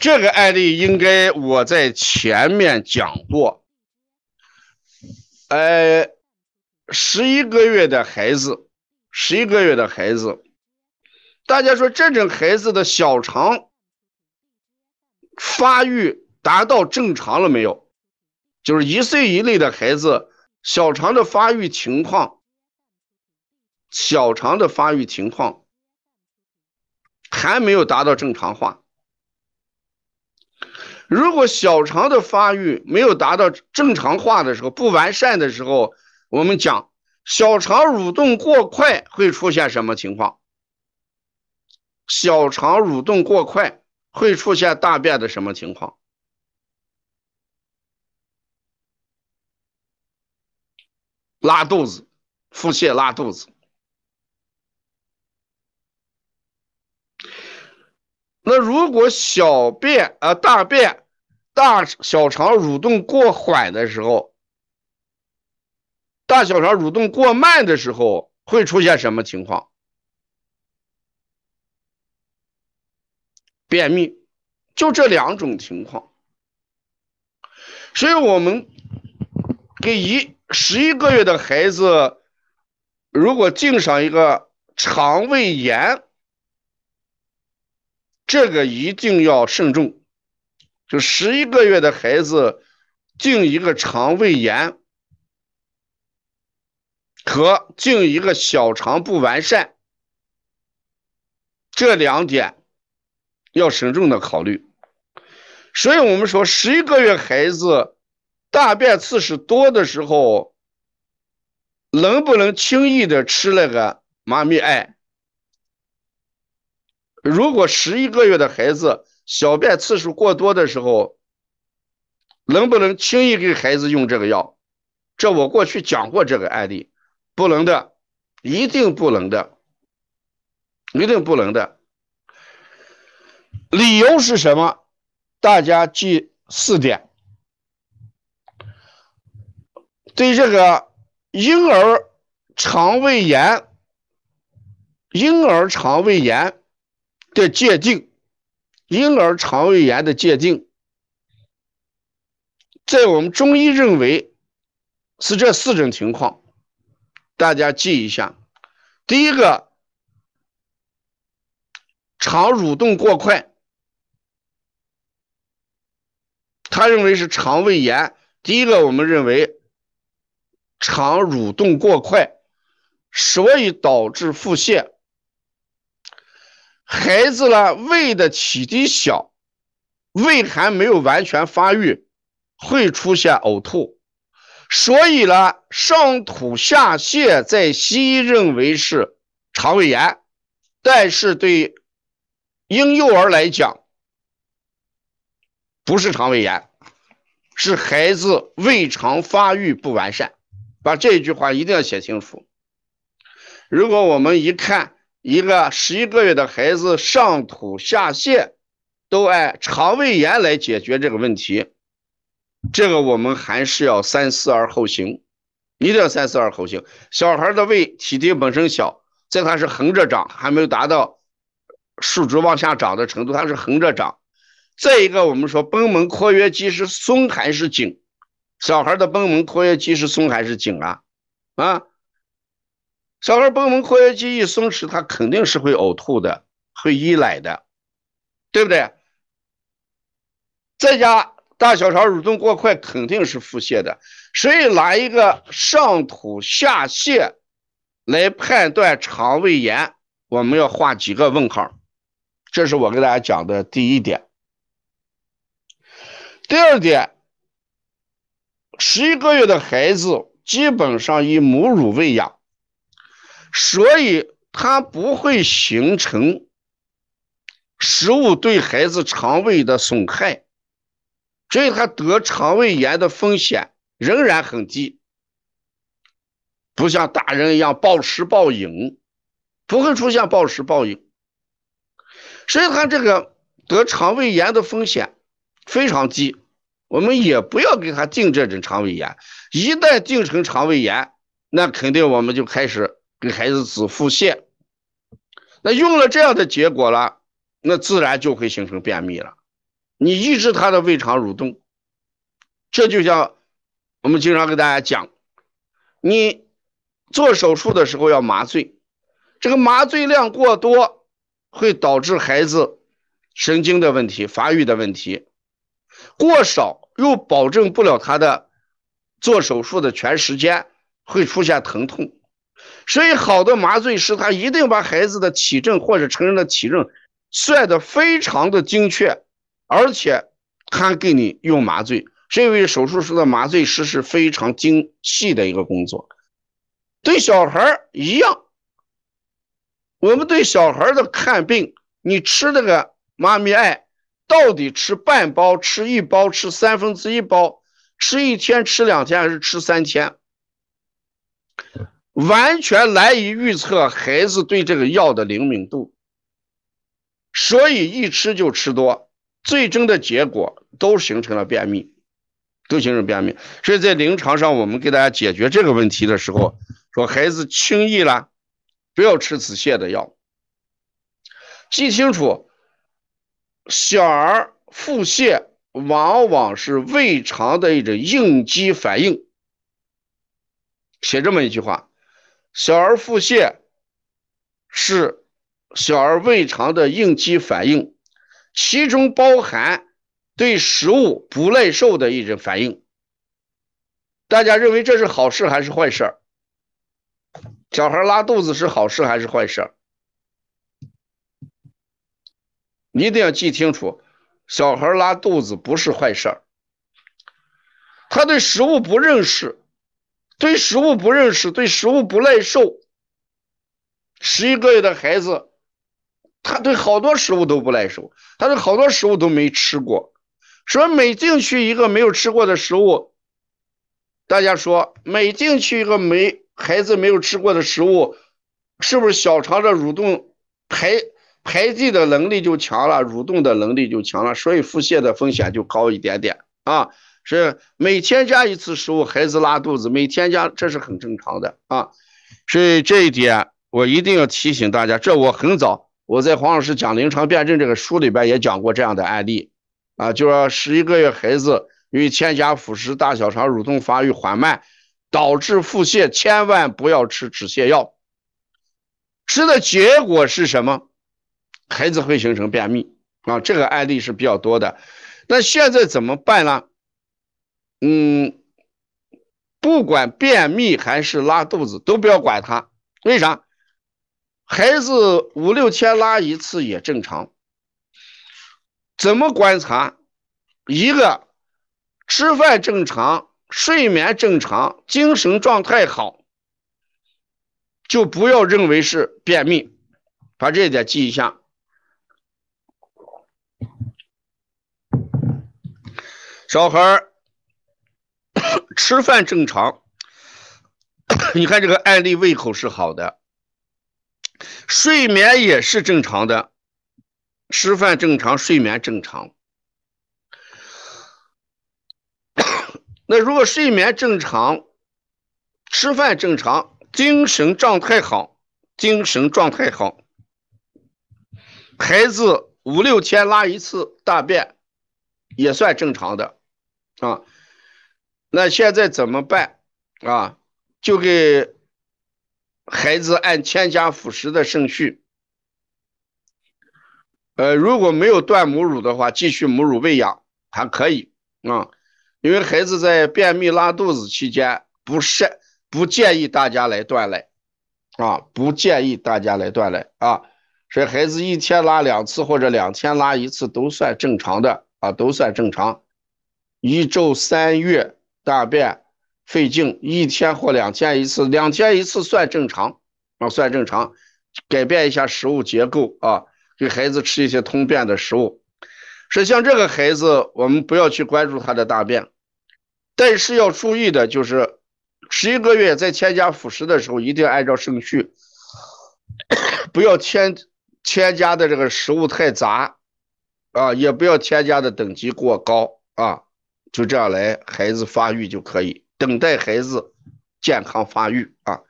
这个案例应该我在前面讲过。呃，十一个月的孩子，十一个月的孩子，大家说这种孩子的小肠发育达到正常了没有？就是一岁以内的孩子，小肠的发育情况，小肠的发育情况还没有达到正常化。如果小肠的发育没有达到正常化的时候，不完善的时候，我们讲小肠蠕动过快会出现什么情况？小肠蠕动过快会出现大便的什么情况？拉肚子、腹泻、拉肚子。那如果小便啊大便大小肠蠕动过缓的时候，大小肠蠕动过慢的时候会出现什么情况？便秘，就这两种情况。所以我们给一十一个月的孩子，如果进上一个肠胃炎。这个一定要慎重，就十一个月的孩子进一个肠胃炎和进一个小肠不完善，这两点要慎重的考虑。所以我们说，十一个月孩子大便次数多的时候，能不能轻易的吃那个妈咪爱？如果十一个月的孩子小便次数过多的时候，能不能轻易给孩子用这个药？这我过去讲过这个案例，不能的，一定不能的，一定不能的。理由是什么？大家记四点。对这个婴儿肠胃炎，婴儿肠胃炎。的界定，婴儿肠胃炎的界定，在我们中医认为是这四种情况，大家记一下。第一个，肠蠕动过快，他认为是肠胃炎。第一个，我们认为肠蠕动过快，所以导致腹泻。孩子呢，胃的体积小，胃还没有完全发育，会出现呕吐，所以呢，上吐下泻，在西医认为是肠胃炎，但是对婴幼儿来讲，不是肠胃炎，是孩子胃肠发育不完善，把这句话一定要写清楚。如果我们一看。一个十一个月的孩子上吐下泻，都按肠胃炎来解决这个问题，这个我们还是要三思而后行，一定要三思而后行。小孩的胃体积本身小，在他是横着长，还没有达到竖直往下长的程度，它是横着长。再一个，我们说贲门括约肌是松还是紧？小孩的贲门括约肌是松还是紧啊？啊？小孩贲门括约肌一松弛，他肯定是会呕吐的，会溢奶的，对不对？再加大小肠蠕动过快，肯定是腹泻的。所以拿一个上吐下泻来判断肠胃炎，我们要画几个问号。这是我给大家讲的第一点。第二点，十一个月的孩子基本上以母乳喂养。所以它不会形成食物对孩子肠胃的损害，所以他得肠胃炎的风险仍然很低，不像大人一样暴食暴饮，不会出现暴食暴饮，所以他这个得肠胃炎的风险非常低，我们也不要给他定这种肠胃炎，一旦定成肠胃炎，那肯定我们就开始。给孩子止腹泻，那用了这样的结果了，那自然就会形成便秘了。你抑制他的胃肠蠕动。这就像我们经常跟大家讲，你做手术的时候要麻醉，这个麻醉量过多会导致孩子神经的问题、发育的问题；过少又保证不了他的做手术的全时间，会出现疼痛。所以，好的麻醉师他一定把孩子的体征或者成人的体征算得非常的精确，而且他给你用麻醉。这位手术室的麻醉师是非常精细的一个工作。对小孩一样，我们对小孩的看病，你吃那个妈咪爱，到底吃半包、吃一包、吃三分之一包，吃一天、吃两天还是吃三天？完全难以预测孩子对这个药的灵敏度，所以一吃就吃多，最终的结果都形成了便秘，都形成便秘。所以在临床上，我们给大家解决这个问题的时候，说孩子轻易了，不要吃止泻的药。记清楚，小儿腹泻往往是胃肠的一种应激反应。写这么一句话。小儿腹泻是小儿胃肠的应激反应，其中包含对食物不耐受的一种反应。大家认为这是好事还是坏事？小孩拉肚子是好事还是坏事？你一定要记清楚，小孩拉肚子不是坏事他对食物不认识。对食物不认识，对食物不耐受。十一个月的孩子，他对好多食物都不耐受，他对好多食物都没吃过。说每进去一个没有吃过的食物，大家说每进去一个没孩子没有吃过的食物，是不是小肠的蠕动排排泄的能力就强了，蠕动的能力就强了，所以腹泻的风险就高一点点啊？是每添加一次食物，孩子拉肚子，每添加这是很正常的啊，所以这一点我一定要提醒大家。这我很早我在黄老师讲临床辩证这个书里边也讲过这样的案例啊，就说十一个月孩子因为添加辅食，大小肠蠕动发育缓慢，导致腹泻，千万不要吃止泻药。吃的结果是什么？孩子会形成便秘啊，这个案例是比较多的。那现在怎么办呢？嗯，不管便秘还是拉肚子，都不要管他。为啥？孩子五六天拉一次也正常。怎么观察？一个吃饭正常，睡眠正常，精神状态好，就不要认为是便秘。把这一点记一下。小孩。吃饭正常，你看这个案例胃口是好的，睡眠也是正常的，吃饭正常，睡眠正常。那如果睡眠正常，吃饭正常，精神状态好，精神状态好，孩子五六天拉一次大便，也算正常的啊。那现在怎么办啊？就给孩子按添加辅食的顺序。呃，如果没有断母乳的话，继续母乳喂养还可以啊。因为孩子在便秘拉肚子期间，不是不建议大家来断奶啊，不建议大家来断奶啊。所以孩子一天拉两次或者两天拉一次都算正常的啊，都算正常。一周三月。大便费劲，一天或两天一次，两天一次算正常啊，算正常。改变一下食物结构啊，给孩子吃一些通便的食物。是像这个孩子，我们不要去关注他的大便，但是要注意的就是，十一个月在添加辅食的时候，一定要按照顺序，不要添添加的这个食物太杂啊，也不要添加的等级过高啊。就这样来，孩子发育就可以等待孩子健康发育啊。